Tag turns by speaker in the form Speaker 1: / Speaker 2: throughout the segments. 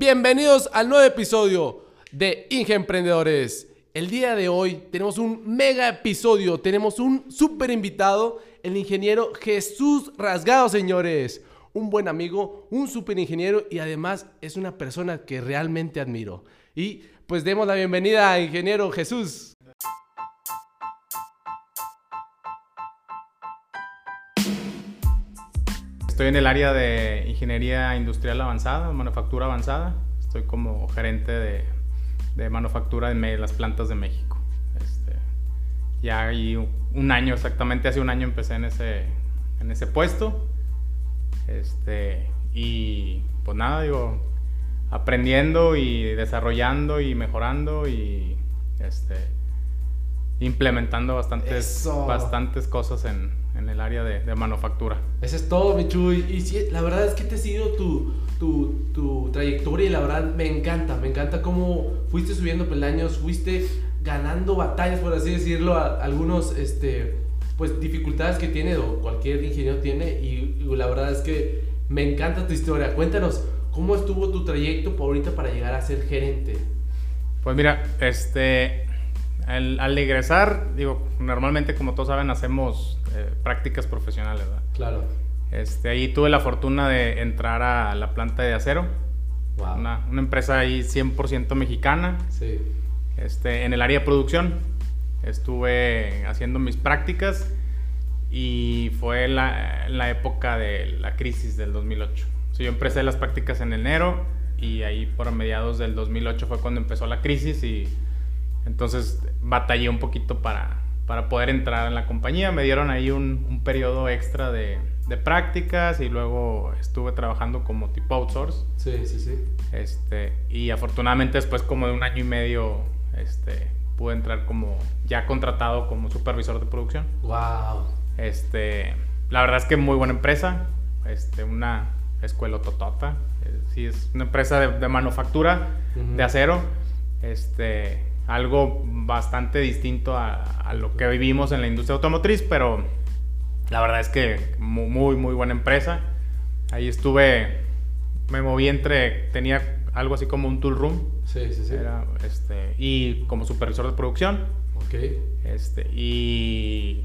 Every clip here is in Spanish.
Speaker 1: Bienvenidos al nuevo episodio de Inge Emprendedores. El día de hoy tenemos un mega episodio, tenemos un súper invitado, el ingeniero Jesús Rasgado, señores. Un buen amigo, un súper ingeniero y además es una persona que realmente admiro. Y pues demos la bienvenida a ingeniero Jesús.
Speaker 2: Estoy en el área de ingeniería industrial avanzada, manufactura avanzada. Estoy como gerente de, de manufactura en las plantas de México. Este, ya hay un año, exactamente hace un año empecé en ese, en ese puesto. Este, y pues nada, digo, aprendiendo y desarrollando y mejorando y este, implementando bastantes, bastantes cosas en, en el área de, de, manufactura.
Speaker 1: Eso es todo, Michuy. Y sí, la verdad es que te he seguido tu, tu, tu, trayectoria y la verdad me encanta. Me encanta cómo fuiste subiendo peldaños, fuiste ganando batallas, por así decirlo, a, algunos este, pues, dificultades que tiene o cualquier ingeniero tiene. Y, y, la verdad es que me encanta tu historia. Cuéntanos, ¿cómo estuvo tu trayecto por ahorita para llegar a ser gerente?
Speaker 2: Pues mira, este, al, al, egresar, digo, normalmente como todos saben hacemos eh, prácticas profesionales, ¿verdad?
Speaker 1: Claro.
Speaker 2: Este, ahí tuve la fortuna de entrar a la planta de acero.
Speaker 1: Wow.
Speaker 2: Una, una, empresa ahí 100% mexicana.
Speaker 1: Sí.
Speaker 2: Este, en el área de producción. Estuve haciendo mis prácticas y fue la, la época de la crisis del 2008. O sea, yo empecé las prácticas en enero y ahí por mediados del 2008 fue cuando empezó la crisis y entonces batallé un poquito para, para poder entrar en la compañía. Me dieron ahí un, un periodo extra de, de, prácticas y luego estuve trabajando como tipo outsource.
Speaker 1: Sí, sí, sí.
Speaker 2: Este, y afortunadamente después como de un año y medio este, pude entrar como ya contratado como supervisor de producción.
Speaker 1: Wow.
Speaker 2: Este, la verdad es que muy buena empresa, este, una escuela totota. Sí, es una empresa de, de manufactura uh -huh. de acero. Este, algo bastante distinto a, a, lo que vivimos en la industria automotriz, pero la verdad es que muy, muy buena empresa. Ahí estuve, me moví entre, tenía algo así como un tool room.
Speaker 1: Sí, sí, sí.
Speaker 2: Era, este, y como supervisor de producción.
Speaker 1: Ok.
Speaker 2: Este, y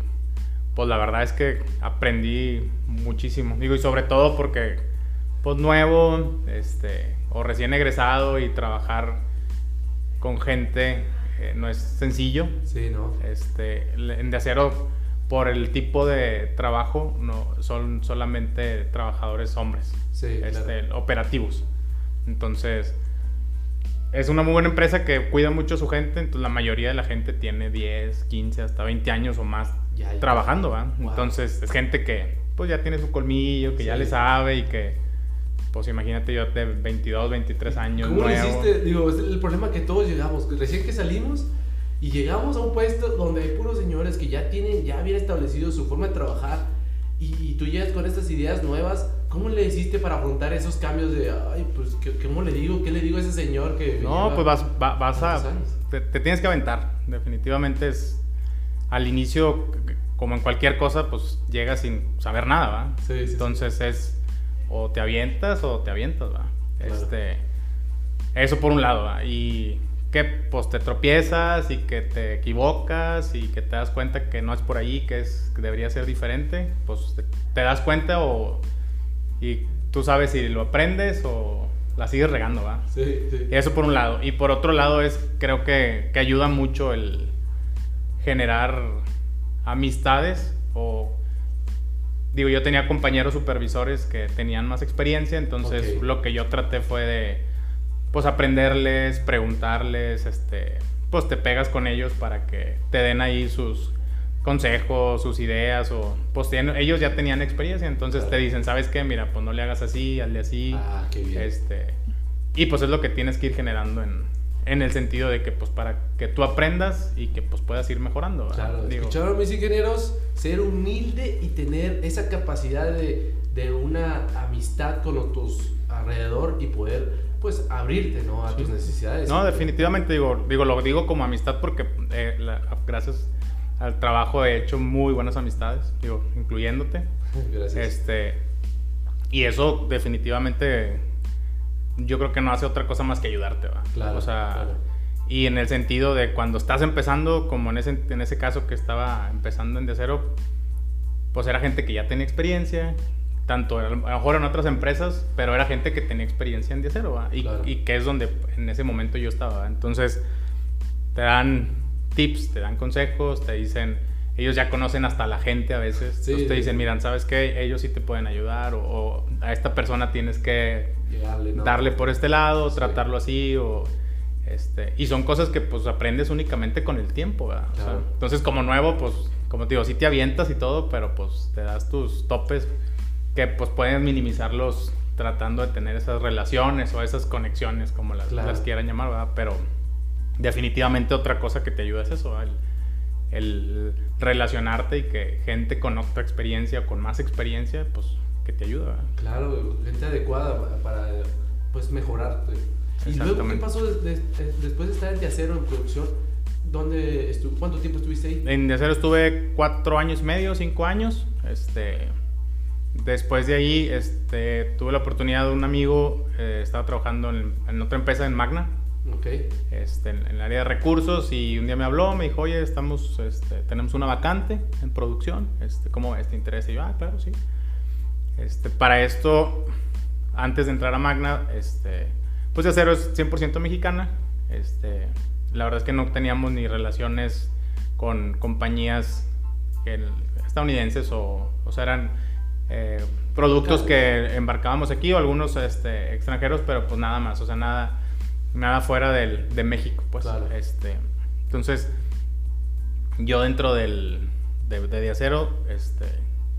Speaker 2: pues la verdad es que aprendí muchísimo. Digo, y sobre todo porque, pues nuevo, este, o recién egresado y trabajar con gente eh, no es sencillo.
Speaker 1: Sí, ¿no?
Speaker 2: Este, en de acero, por el tipo de trabajo, no son solamente trabajadores hombres.
Speaker 1: Sí,
Speaker 2: este,
Speaker 1: claro.
Speaker 2: Operativos. Entonces, es una muy buena empresa que cuida mucho a su gente. Entonces, la mayoría de la gente tiene 10, 15, hasta 20 años o más
Speaker 1: ya, ya.
Speaker 2: trabajando, ¿va?
Speaker 1: Wow.
Speaker 2: Entonces, es gente que, pues, ya tiene su colmillo, que sí. ya le sabe y que pues imagínate yo de 22, 23 años.
Speaker 1: ¿Cómo
Speaker 2: nuevo.
Speaker 1: lo hiciste? Digo, es el problema que todos llegamos, recién que salimos y llegamos a un puesto donde hay puros señores que ya tienen, ya bien establecido su forma de trabajar y, y tú llegas con estas ideas nuevas. ¿Cómo le hiciste para afrontar esos cambios de, ay, pues, ¿qué, ¿cómo le digo? ¿Qué le digo a ese señor que...
Speaker 2: No, pues vas, va, vas a... Te, te, tienes que aventar. Definitivamente es... Al inicio, como en cualquier cosa, pues llegas sin saber nada, ¿va?
Speaker 1: Sí, sí,
Speaker 2: Entonces
Speaker 1: sí.
Speaker 2: es o te avientas o te avientas, ¿va?
Speaker 1: Claro.
Speaker 2: Este, eso por un lado, ¿va? Y que pues te tropiezas y que te equivocas y que te das cuenta que no es por ahí, que, es, que debería ser diferente, pues te, te, das cuenta o y tú sabes si lo aprendes o la sigues regando, ¿va?
Speaker 1: Sí, sí.
Speaker 2: Eso por un lado. Y por otro lado es, creo que, que ayuda mucho el generar amistades o digo, yo tenía compañeros supervisores que tenían más experiencia, entonces
Speaker 1: okay.
Speaker 2: lo que yo traté fue de, pues, aprenderles, preguntarles, este, pues te pegas con ellos para que te den ahí sus consejos, sus ideas, o pues tienen, ellos ya tenían experiencia, entonces
Speaker 1: claro.
Speaker 2: te dicen, ¿sabes qué? Mira, pues no le hagas así, hazle así.
Speaker 1: Ah, qué bien.
Speaker 2: Este, y pues es lo que tienes que ir generando en, en el sentido de que pues para que tú aprendas y que pues puedas ir mejorando. ¿verdad?
Speaker 1: Claro, Digo, escucharon mis ingenieros, ser humilde y tener esa capacidad de, de una amistad con tus alrededor y poder pues abrirte ¿no? a sí. tus necesidades.
Speaker 2: No, definitivamente digo, digo, lo digo como amistad porque eh, la, gracias al trabajo he hecho muy buenas amistades, digo, incluyéndote.
Speaker 1: Gracias.
Speaker 2: Este, y eso definitivamente yo creo que no hace otra cosa más que ayudarte, ¿va?
Speaker 1: Claro,
Speaker 2: O sea,
Speaker 1: claro.
Speaker 2: y en el sentido de cuando estás empezando, como en ese, en ese caso que estaba empezando en de cero, pues era gente que ya tenía experiencia, tanto a lo mejor en otras empresas, pero era gente que tenía experiencia en de cero, ¿va? Y,
Speaker 1: Claro.
Speaker 2: y que es donde en ese momento yo estaba, ¿va? Entonces, te dan tips, te dan consejos, te dicen, ellos ya conocen hasta la gente a veces,
Speaker 1: Sí,
Speaker 2: entonces te dicen, miran, ¿sabes qué? Ellos sí te pueden ayudar, o, o a esta persona tienes que darle por este lado,
Speaker 1: Sí.
Speaker 2: tratarlo así, o este, y son cosas que pues aprendes únicamente con el tiempo, ¿verdad? O sea,
Speaker 1: Claro.
Speaker 2: entonces como nuevo, pues, como te digo, sí te avientas y todo, pero pues te das tus topes que pues puedes minimizarlos tratando de tener esas relaciones o esas conexiones, como las,
Speaker 1: Claro.
Speaker 2: las quieran llamar, ¿verdad? Pero definitivamente otra cosa que te ayuda es eso, el relacionarte y que gente con otra experiencia o con más experiencia, pues que te ayuda, ¿verdad?
Speaker 1: Claro, gente adecuada pa- para, pues mejorarte. Y luego, ¿qué pasó des- des- después de estar en Teacero en producción? ¿Dónde ¿Cuánto tiempo estuviste ahí?
Speaker 2: En De Acero estuve cuatro años y medio, cinco años. Este, después de ahí este, tuve la oportunidad de un amigo, eh, estaba trabajando en, en otra empresa en Magna,
Speaker 1: Ok.
Speaker 2: este, en, en el área de recursos, y un día me habló, me dijo, oye, estamos, este, tenemos una vacante en producción, este, ¿cómo ves? ¿Te interesa? Y yo, ah, claro, sí. Este, para esto, antes de entrar a Magna, este, pues De Acero es 100% mexicana. Este, la verdad es que no teníamos ni relaciones con compañías estadounidenses o, o sea, eran eh, productos que embarcábamos aquí o algunos este, extranjeros, pero pues nada más, o sea, nada, nada fuera del, de México, pues.
Speaker 1: Claro.
Speaker 2: Este, entonces, yo dentro del, de, de, De Acero, este,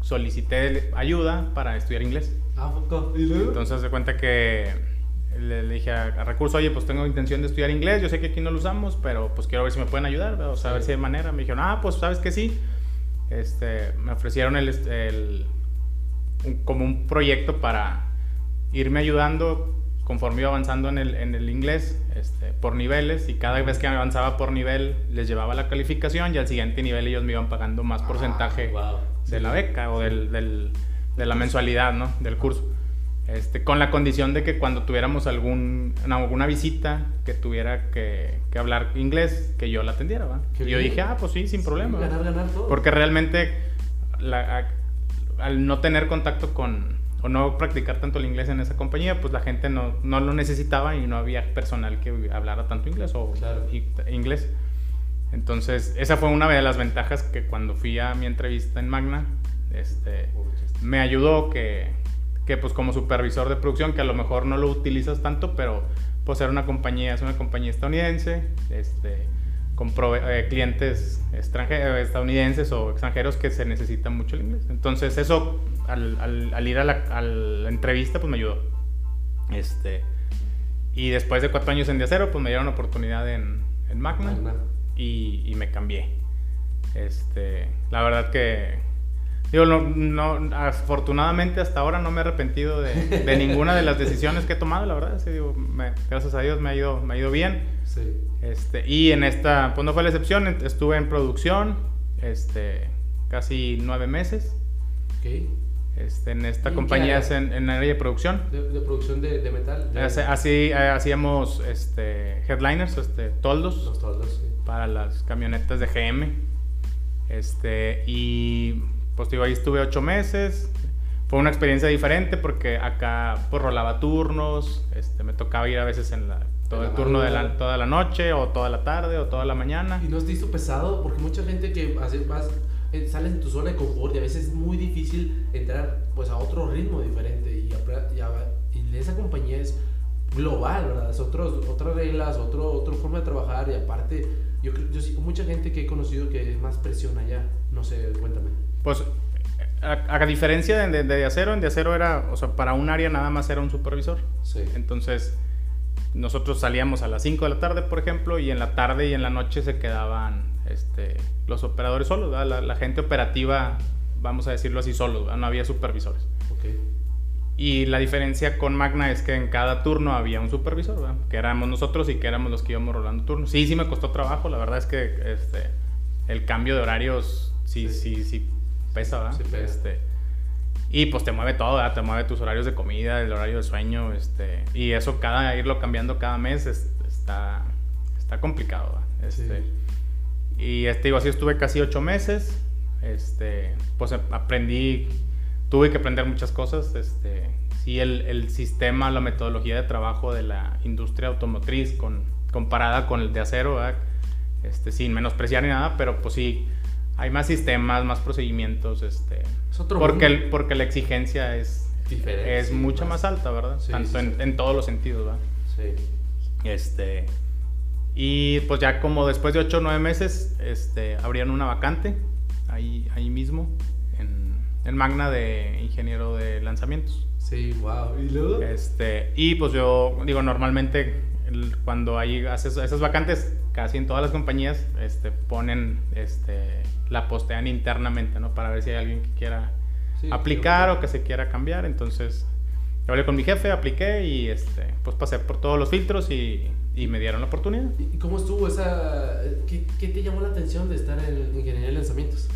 Speaker 2: solicité ayuda para estudiar inglés.
Speaker 1: Ah.
Speaker 2: Entonces se cuenta que le, le dije a, a Recurso, oye, pues tengo intención de estudiar inglés, yo sé que aquí no lo usamos, pero pues quiero ver si me pueden ayudar, o sea, a ver
Speaker 1: Sí.
Speaker 2: si hay manera. Me dijeron, ah, pues sabes que sí. Este, me ofrecieron el, el- un- como un proyecto para irme ayudando conforme iba avanzando en el, en el inglés este, por niveles y cada vez que avanzaba por nivel les llevaba la calificación y al siguiente nivel ellos me iban pagando más porcentaje
Speaker 1: Ah, wow.
Speaker 2: de la beca o del, del- de la mensualidad, ¿no? Del curso. Este, con la condición de que cuando tuviéramos algún, alguna visita que tuviera que, que hablar inglés, que yo la atendiera, ¿va? Y yo dije, ah, pues sí, sin problema.
Speaker 1: Ganar, ganar todo.
Speaker 2: Porque realmente la- a- al no tener contacto con o no practicar tanto el inglés en esa compañía, pues la gente no, no lo necesitaba y no había personal que hablara tanto inglés o
Speaker 1: Claro.
Speaker 2: inglés. Entonces, esa fue una de las ventajas que cuando fui a mi entrevista en Magna, este, me ayudó que, que pues como supervisor de producción, que a lo mejor no lo utilizas tanto, pero pues era una compañía, es una compañía estadounidense, este, con eh, clientes eh, estadounidenses o extranjeros que se necesita mucho el inglés. Entonces eso, al, al- al ir a la, a la entrevista, pues me ayudó. Este, y después de cuatro años en De Acero, pues me dieron oportunidad en, en Magna,
Speaker 1: Magna.
Speaker 2: Y, y me cambié. Este, la verdad que, digo, no, no- afortunadamente hasta ahora no me he arrepentido de, de ninguna de las decisiones que he tomado, la verdad. Sí, digo, me- gracias a Dios me ha ido, me ha ido bien.
Speaker 1: Sí.
Speaker 2: Este, y en esta, pues no fue la excepción, estuve en producción este, casi nueve meses.
Speaker 1: Ok.
Speaker 2: Este, en esta
Speaker 1: ¿Y en qué
Speaker 2: compañía es en, en área de producción.
Speaker 1: De, de producción de, de metal. De,
Speaker 2: Así eh, hacíamos este, headliners, este, toldos
Speaker 1: Los toldos, sí.
Speaker 2: para las camionetas de GM. Este, y pues digo, ahí estuve ocho meses. Fue una experiencia diferente porque acá pues rolaba turnos, este, me tocaba ir a veces en la, todo
Speaker 1: En
Speaker 2: el turno de la, toda la noche o toda la tarde o toda la mañana.
Speaker 1: ¿Y no te hizo pesado? Porque mucha gente que hace, vas, eh, sales de tu zona de confort y a veces es muy difícil entrar pues a otro ritmo diferente y, apre- y, a- y esa compañía es global, ¿verdad? Es otros, otras reglas, otro, otra forma de trabajar y aparte yo, creo- yo sí, mucha gente que he conocido que es más presión allá. No sé, cuéntame.
Speaker 2: Pues a, a diferencia de, de, de acero, en de acero era, o sea, para un área nada más era un supervisor.
Speaker 1: Sí.
Speaker 2: Entonces, nosotros salíamos a las 5 de la tarde, por ejemplo, y en la tarde y en la noche se quedaban este, los operadores solos, la, la gente operativa, vamos a decirlo así, solos, ¿verdad? no había supervisores.
Speaker 1: Ok.
Speaker 2: Y la diferencia con Magna es que en cada turno había un supervisor, ¿verdad? que éramos nosotros y que éramos los que íbamos rolando turnos. Sí, sí me costó trabajo, la verdad es que este, el cambio de horarios sí,
Speaker 1: Sí.
Speaker 2: sí, sí, pesa, ¿verdad?
Speaker 1: Sí pega.
Speaker 2: Este, Y pues te mueve todo, ¿verdad? te mueve tus horarios de comida, el horario de sueño, este, y eso cada irlo cambiando cada mes está, está complicado. Este, Y este, digo, así estuve casi ocho meses, este, pues aprendí, tuve que aprender muchas cosas, este, sí, el, el sistema, la metodología de trabajo de la industria automotriz con, comparada con el de acero, este, sin menospreciar ni nada, pero pues sí, hay más sistemas, más procedimientos, este, porque, el, porque la exigencia es, Diferente, es mucho más. alta, ¿verdad? Tanto en, en, todos los sentidos, ¿verdad? Sí. Este, y pues ya como después de 8 o 9 meses, este, abrieron una vacante ahí, ahí mismo, en, en Magna de ingeniero de lanzamientos.
Speaker 1: Sí, wow. ¿Y luego?
Speaker 2: Este, y pues yo digo, normalmente cuando hay haces esas vacantes, casi en todas las compañías este, ponen, este, la postean internamente, ¿no? Para ver si hay alguien que quiera aplicar o que se quiera cambiar. Entonces, yo hablé con mi jefe, apliqué y este, pues pasé por todos los filtros y, y me dieron la oportunidad.
Speaker 1: ¿Y cómo estuvo esa... ¿Qué, qué te llamó la atención de estar en ingeniería de lanzamientos?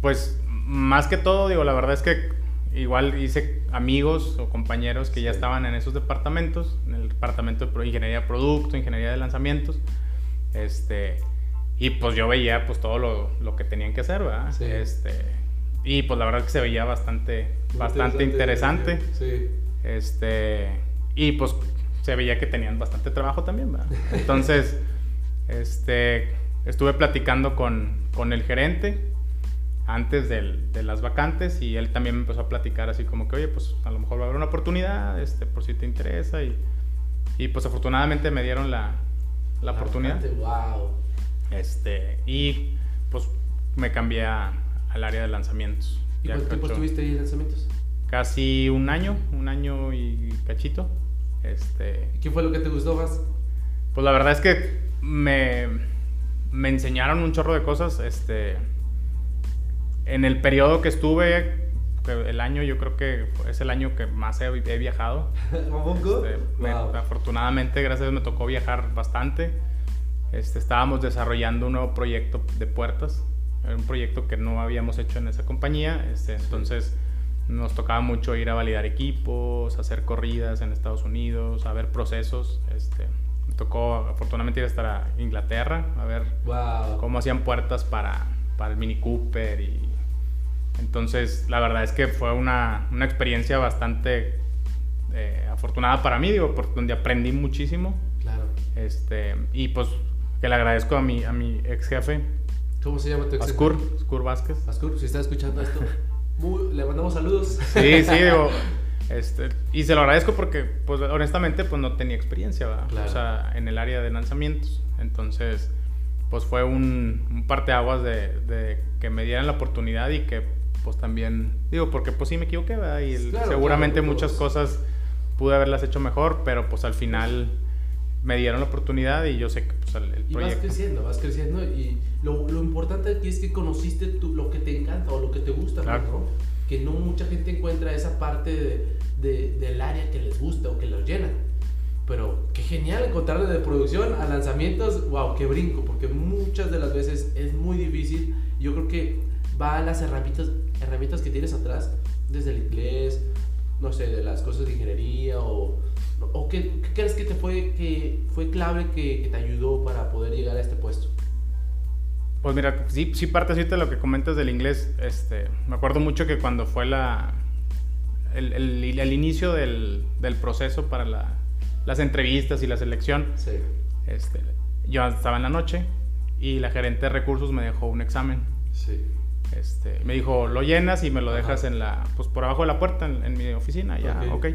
Speaker 2: Pues más que todo, digo, la verdad es que igual hice amigos o compañeros que ya estaban en esos departamentos, en el departamento de ingeniería de producto, ingeniería de lanzamientos. Este, y pues yo veía pues todo lo, lo que tenían que hacer, ¿verdad? Este, y pues la verdad es que se veía bastante, bastante interesante. Sí. Este, y pues se veía que tenían bastante trabajo también, ¿verdad? Entonces, este, estuve platicando con, con el gerente antes de las vacantes y él también me empezó a platicar así como que, oye, pues a lo mejor va a haber una oportunidad, este, por si te interesa y, y pues afortunadamente me dieron la, la, oportunidad.
Speaker 1: wow.
Speaker 2: Este, y pues me cambié al área de lanzamientos.
Speaker 1: ¿Y cuánto tiempo estuviste ahí en lanzamientos?
Speaker 2: Casi un año, un año y cachito. Este,
Speaker 1: ¿Qué fue lo que te gustó más?
Speaker 2: Pues la verdad es que me, me enseñaron un chorro de cosas. Este, en el periodo que estuve, el año yo creo que es el año que más he, viajado. Este, afortunadamente, gracias a Dios, me tocó viajar bastante. Este, estábamos desarrollando un nuevo proyecto de puertas. Era un proyecto que no habíamos hecho en esa compañía. Este, entonces nos tocaba mucho ir a validar equipos, hacer corridas en Estados Unidos, a ver procesos. Este, me tocó afortunadamente ir a estar a Inglaterra a ver cómo hacían puertas para, para el Mini Cooper y entonces, la verdad es que fue una, una experiencia bastante eh, afortunada para mí, digo, por donde aprendí muchísimo.
Speaker 1: Claro.
Speaker 2: Este, y pues que le agradezco a mi, a mi ex jefe.
Speaker 1: ¿Cómo se llama tu ex
Speaker 2: Ascur, Ascur Vázquez.
Speaker 1: Ascur, si está escuchando esto, le mandamos saludos.
Speaker 2: Sí, sí, digo, este, y se lo agradezco porque, pues, honestamente, pues no tenía experiencia, ¿verdad? O sea, en el área de lanzamientos. Entonces, pues fue un, un parteaguas de, de que me dieran la oportunidad y que pues también, digo, porque pues sí me equivoqué, ¿verdad? Y seguramente muchas cosas pude haberlas hecho mejor, pero pues al final me dieron la oportunidad y yo sé que pues, el,
Speaker 1: proyecto... Y vas creciendo, vas creciendo y lo, lo, importante aquí es que conociste tú lo que te encanta o lo que te gusta, ¿no? Que no mucha gente encuentra esa parte de, de, del área que les gusta o que los llena. Pero qué genial encontrarle de producción a lanzamientos, wow, qué brinco, porque muchas de las veces es muy difícil. Yo creo que va a las herramientas, herramientas que tienes atrás, desde el inglés, no sé, de las cosas de ingeniería o, o qué, crees que te fue, que fue clave que, te ayudó para poder llegar a este puesto?
Speaker 2: Pues mira, sí, sí parte de lo que comentas del inglés. Este, me acuerdo mucho que cuando fue la, el, el, inicio del, del, proceso para la, las entrevistas y la selección, sí. este, yo estaba en la noche y la gerente de recursos me dejó un examen. Sí. Este, me dijo, lo llenas y me lo dejas en la, pues por abajo de la puerta en, mi oficina, ya, ok.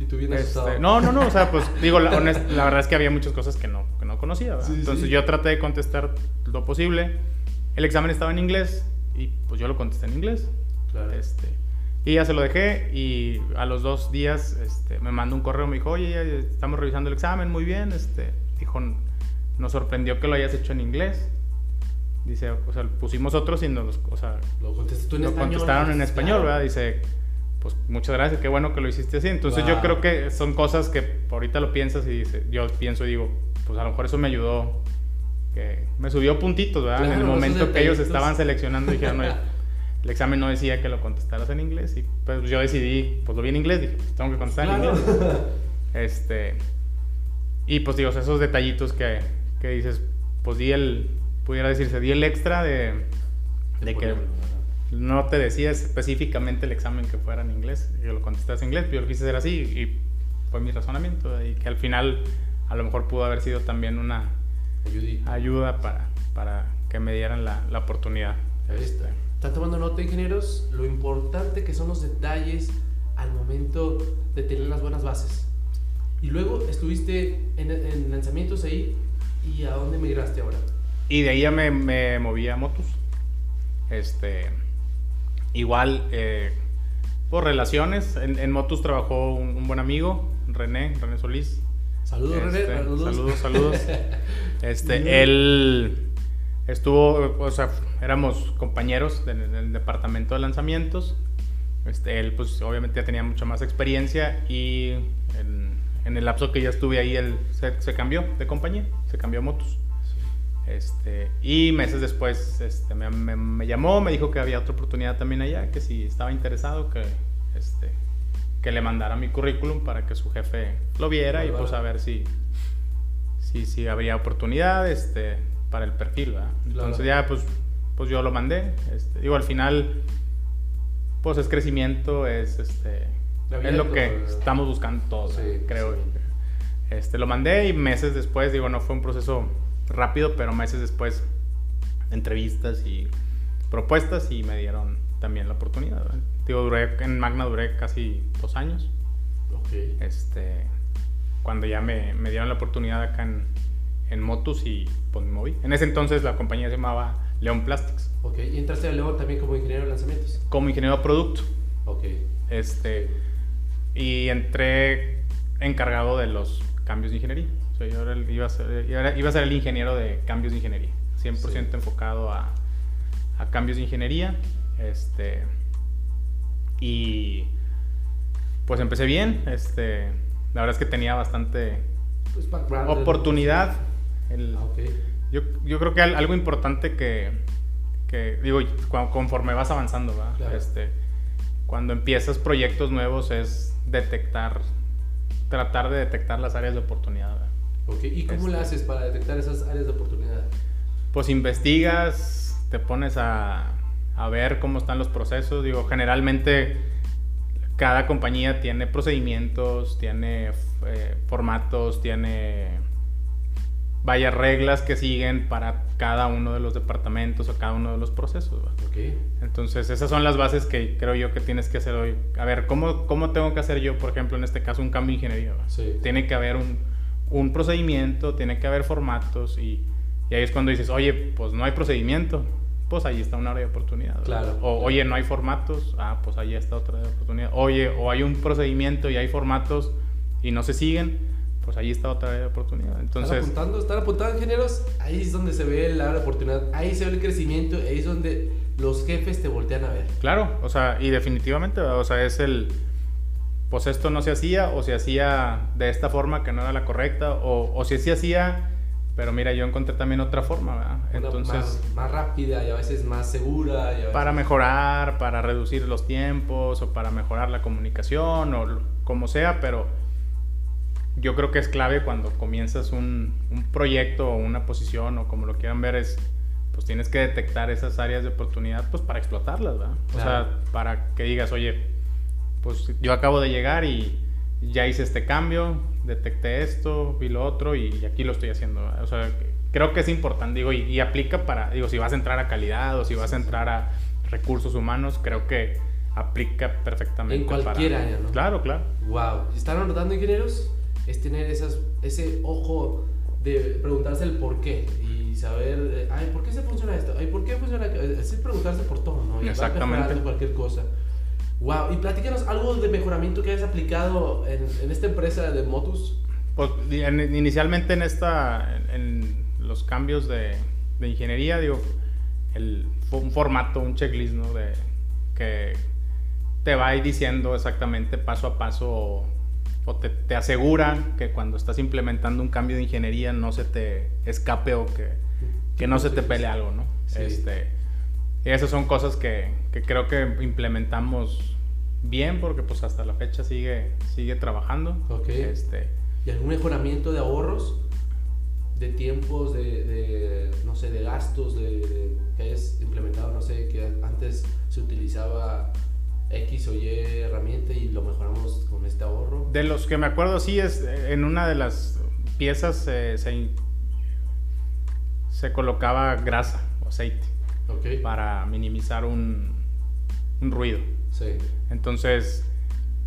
Speaker 1: ¿Y tú vienes
Speaker 2: este, No, no, no, o sea, pues digo, la, la, verdad es que había muchas cosas que no, que no conocía, Entonces yo traté de contestar lo posible. El examen estaba en inglés y pues yo lo contesté en inglés. Claro. Este, y ya se lo dejé y a los dos días este, me mandó un correo, me dijo, oye, estamos revisando el examen, muy bien. Este, dijo, nos sorprendió que lo hayas hecho en inglés. Dice, o sea, pusimos otros y nos, o sea,
Speaker 1: lo,
Speaker 2: contestaron en español, ¿verdad? Dice, pues muchas gracias, qué bueno que lo hiciste así. Entonces yo creo que son cosas que ahorita lo piensas y dice, yo pienso y digo, pues a lo mejor eso me ayudó, que me subió puntitos, ¿verdad? en el momento que ellos estaban seleccionando dijeron, el examen no decía que lo contestaras en inglés y pues yo decidí, pues lo vi en inglés, dije, pues tengo que contestar en inglés. Este, y pues digo, esos detallitos que, que dices, pues di el, pudiera decirse, di el extra de, de que no te decía específicamente el examen que fuera en inglés, que lo contestas en inglés, pero yo lo quise hacer así y fue mi razonamiento y que al final a lo mejor pudo haber sido también una ayuda para, para que me dieran la, la oportunidad.
Speaker 1: Este. Están tomando nota, ingenieros, lo importante que son los detalles al momento de tener las buenas bases. Y luego estuviste en, en lanzamientos ahí y a dónde migraste ahora.
Speaker 2: Y de ahí ya me, me moví a Motus. Este, igual, eh, por relaciones, en, en Motus trabajó un, un, buen amigo, René, René Solís.
Speaker 1: Saludos,
Speaker 2: Este,
Speaker 1: René. Saludos,
Speaker 2: saludos. saludos. Este, él estuvo, o sea, éramos compañeros en el, en el departamento de lanzamientos. Este, él, pues, obviamente ya tenía mucha más experiencia y en, en el lapso que ya estuve ahí, él se, se cambió de compañía, se cambió a Motus. Este, y meses después este, me, me, me, llamó, me dijo que había otra oportunidad también allá, que si estaba interesado, que, este, que le mandara mi currículum para que su jefe lo viera y pues a ver si, si, si habría oportunidad este, para el perfil. ¿verdad? Entonces ya pues, pues yo lo mandé. Este, digo, al final pues es crecimiento, es, este, es lo que estamos buscando todos, sí, creo. Sí. Este, lo mandé y meses después, digo, no fue un proceso rápido, pero meses después, entrevistas y propuestas y me dieron también la oportunidad. ¿verdad? Digo, duré, en Magna duré casi dos años.
Speaker 1: Okay.
Speaker 2: Este, cuando ya me, me, dieron la oportunidad acá en, en Motus y pues me moví. En ese entonces la compañía se llamaba León Plastics.
Speaker 1: Ok, y entraste a León también como ingeniero de lanzamientos.
Speaker 2: Como ingeniero de producto.
Speaker 1: Ok.
Speaker 2: Este, y entré encargado de los cambios de ingeniería. O sea, yo iba a, ser, iba a ser el ingeniero de cambios de ingeniería, 100% sí. enfocado a, a, cambios de ingeniería. Este, y pues empecé bien. Este, la verdad es que tenía bastante
Speaker 1: pues
Speaker 2: oportunidad. El, ah, okay. yo, yo, creo que algo importante que, que digo, conforme vas avanzando,
Speaker 1: claro.
Speaker 2: este, cuando empiezas proyectos nuevos es detectar, tratar de detectar las áreas de oportunidad. ¿verdad?
Speaker 1: Okay. ¿Y cómo este, le haces para detectar esas áreas de oportunidad?
Speaker 2: Pues investigas, te pones a, a ver cómo están los procesos. Digo, generalmente cada compañía tiene procedimientos, tiene eh, formatos, tiene varias reglas que siguen para cada uno de los departamentos o cada uno de los procesos.
Speaker 1: Okay.
Speaker 2: Entonces, esas son las bases que creo yo que tienes que hacer hoy. A ver, ¿cómo, cómo tengo que hacer yo, por ejemplo, en este caso, un cambio de ingeniería?
Speaker 1: Sí.
Speaker 2: Tiene que haber un, un, procedimiento, tiene que haber formatos y, y, ahí es cuando dices, oye, pues no hay procedimiento. Pues ahí está una área de oportunidad.
Speaker 1: Claro,
Speaker 2: o,
Speaker 1: claro.
Speaker 2: oye, no hay formatos. Ah, pues ahí está otra área de oportunidad. Oye, o hay un procedimiento y hay formatos y no se siguen pues ahí está otra área de oportunidad. Entonces,
Speaker 1: están apuntando, están apuntando ingenieros, ahí es donde se ve la área de oportunidad, ahí se ve el crecimiento, ahí es donde los jefes te voltean a ver.
Speaker 2: Claro, o sea, y definitivamente, o sea, es el, pues esto no se hacía, o se hacía de esta forma que no era la correcta, o, o si sí hacía, pero mira, yo encontré también otra forma, ¿verdad?
Speaker 1: Entonces, más, más, rápida y a veces más segura. Veces...
Speaker 2: Para mejorar, para reducir los tiempos, o para mejorar la comunicación, o como sea, pero yo creo que es clave cuando comienzas un, un, proyecto o una posición o como lo quieran ver es pues tienes que detectar esas áreas de oportunidad pues para explotarlas, ¿verdad? Claro. O sea, para que digas, oye, pues yo acabo de llegar y ya hice este cambio, detecté esto, vi lo otro y aquí lo estoy haciendo. O sea, creo que es importante, digo, y, y, aplica para, digo, si vas a entrar a calidad o si vas a entrar a recursos humanos, creo que aplica perfectamente.
Speaker 1: En cualquier
Speaker 2: para...
Speaker 1: área, ¿no?
Speaker 2: Claro, claro.
Speaker 1: Wow. ¿Están anotando ingenieros? es tener esas, ese ojo de preguntarse el por qué y saber, ay, ¿por qué se funciona esto? Ay, ¿por qué funciona? Es preguntarse por todo, ¿no? Y
Speaker 2: Exactamente.
Speaker 1: Cualquier cosa. Wow, y platícanos algo de mejoramiento que hayas aplicado en, en esta empresa de Motus.
Speaker 2: Pues en, inicialmente en esta, en, en los cambios de, de, ingeniería, digo, el, un formato, un checklist, ¿no? De, que te va diciendo exactamente paso a paso o te, te, asegura que cuando estás implementando un cambio de ingeniería no se te escape o que, que no se te pele algo, ¿no?
Speaker 1: Sí.
Speaker 2: Este, esas son cosas que, que, creo que implementamos bien porque pues hasta la fecha sigue, sigue trabajando.
Speaker 1: Ok.
Speaker 2: Este,
Speaker 1: ¿Y algún mejoramiento de ahorros? De tiempos, de, de no sé, de gastos, de, que hayas implementado, no sé, que antes se utilizaba X o Y herramienta y lo mejoramos con este ahorro.
Speaker 2: De los que me acuerdo, sí, es en una de las piezas se, se colocaba grasa o aceite
Speaker 1: Ok.
Speaker 2: para minimizar un ruido.
Speaker 1: Sí.
Speaker 2: Entonces,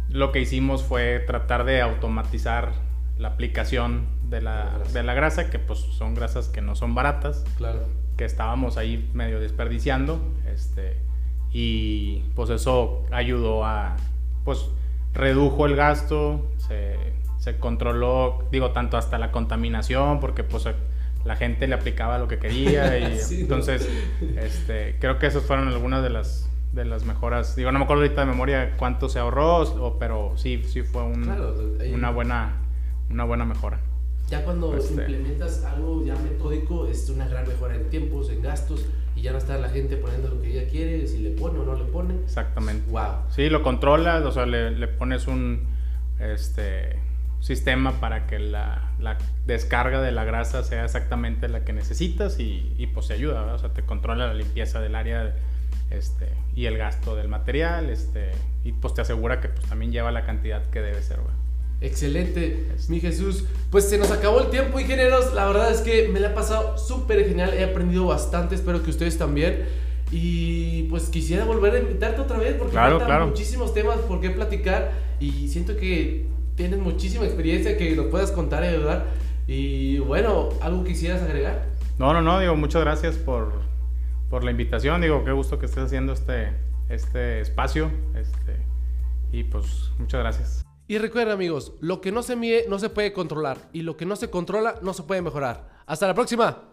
Speaker 2: lo que hicimos fue tratar de automatizar la aplicación de la,
Speaker 1: De la grasa.
Speaker 2: de la grasa, que pues son grasas que no son baratas,
Speaker 1: Claro.
Speaker 2: que estábamos ahí medio desperdiciando, este, y pues eso ayudó a, pues redujo el gasto, se, se controló, digo, tanto hasta la contaminación, porque pues la gente le aplicaba lo que quería, y
Speaker 1: Sí, ¿no?
Speaker 2: entonces, este, creo que esas fueron algunas de las de las mejoras. Digo, no me acuerdo ahorita de memoria cuánto se ahorró, o- pero sí, sí fue un-
Speaker 1: Claro, ahí-
Speaker 2: una buena una buena mejora.
Speaker 1: Ya cuando
Speaker 2: Este.
Speaker 1: implementas algo ya metódico, es una gran mejora en tiempos, en gastos, y ya no está la gente poniendo lo que ella quiere, si le pone o no le pone.
Speaker 2: Exactamente.
Speaker 1: Wow.
Speaker 2: Sí, lo controlas, o sea, le, le pones un este, sistema para que la, la descarga de la grasa sea exactamente la que necesitas y, y, pues te ayuda, ¿verdad? o sea, te controla la limpieza del área este, y el gasto del material este, y pues te asegura que pues también lleva la cantidad que debe ser. ¿verdad?
Speaker 1: Excelente, mi Jesús. Pues se nos acabó el tiempo, ingenieros. La verdad es que me la ha pasado súper genial. He aprendido bastante, espero que ustedes también. Y pues quisiera volver a invitarte otra vez porque
Speaker 2: Claro, claro.
Speaker 1: muchísimos temas por qué platicar. Y siento que tienes muchísima experiencia que nos puedas contar y ayudar. Y bueno, ¿algo quisieras agregar?
Speaker 2: No, no, no, digo, muchas gracias por, por la invitación, digo, qué gusto que estés haciendo este, este espacio este, y pues muchas gracias.
Speaker 1: Y recuerden amigos, lo que no se mide no se puede controlar y lo que no se controla no se puede mejorar. Hasta la próxima.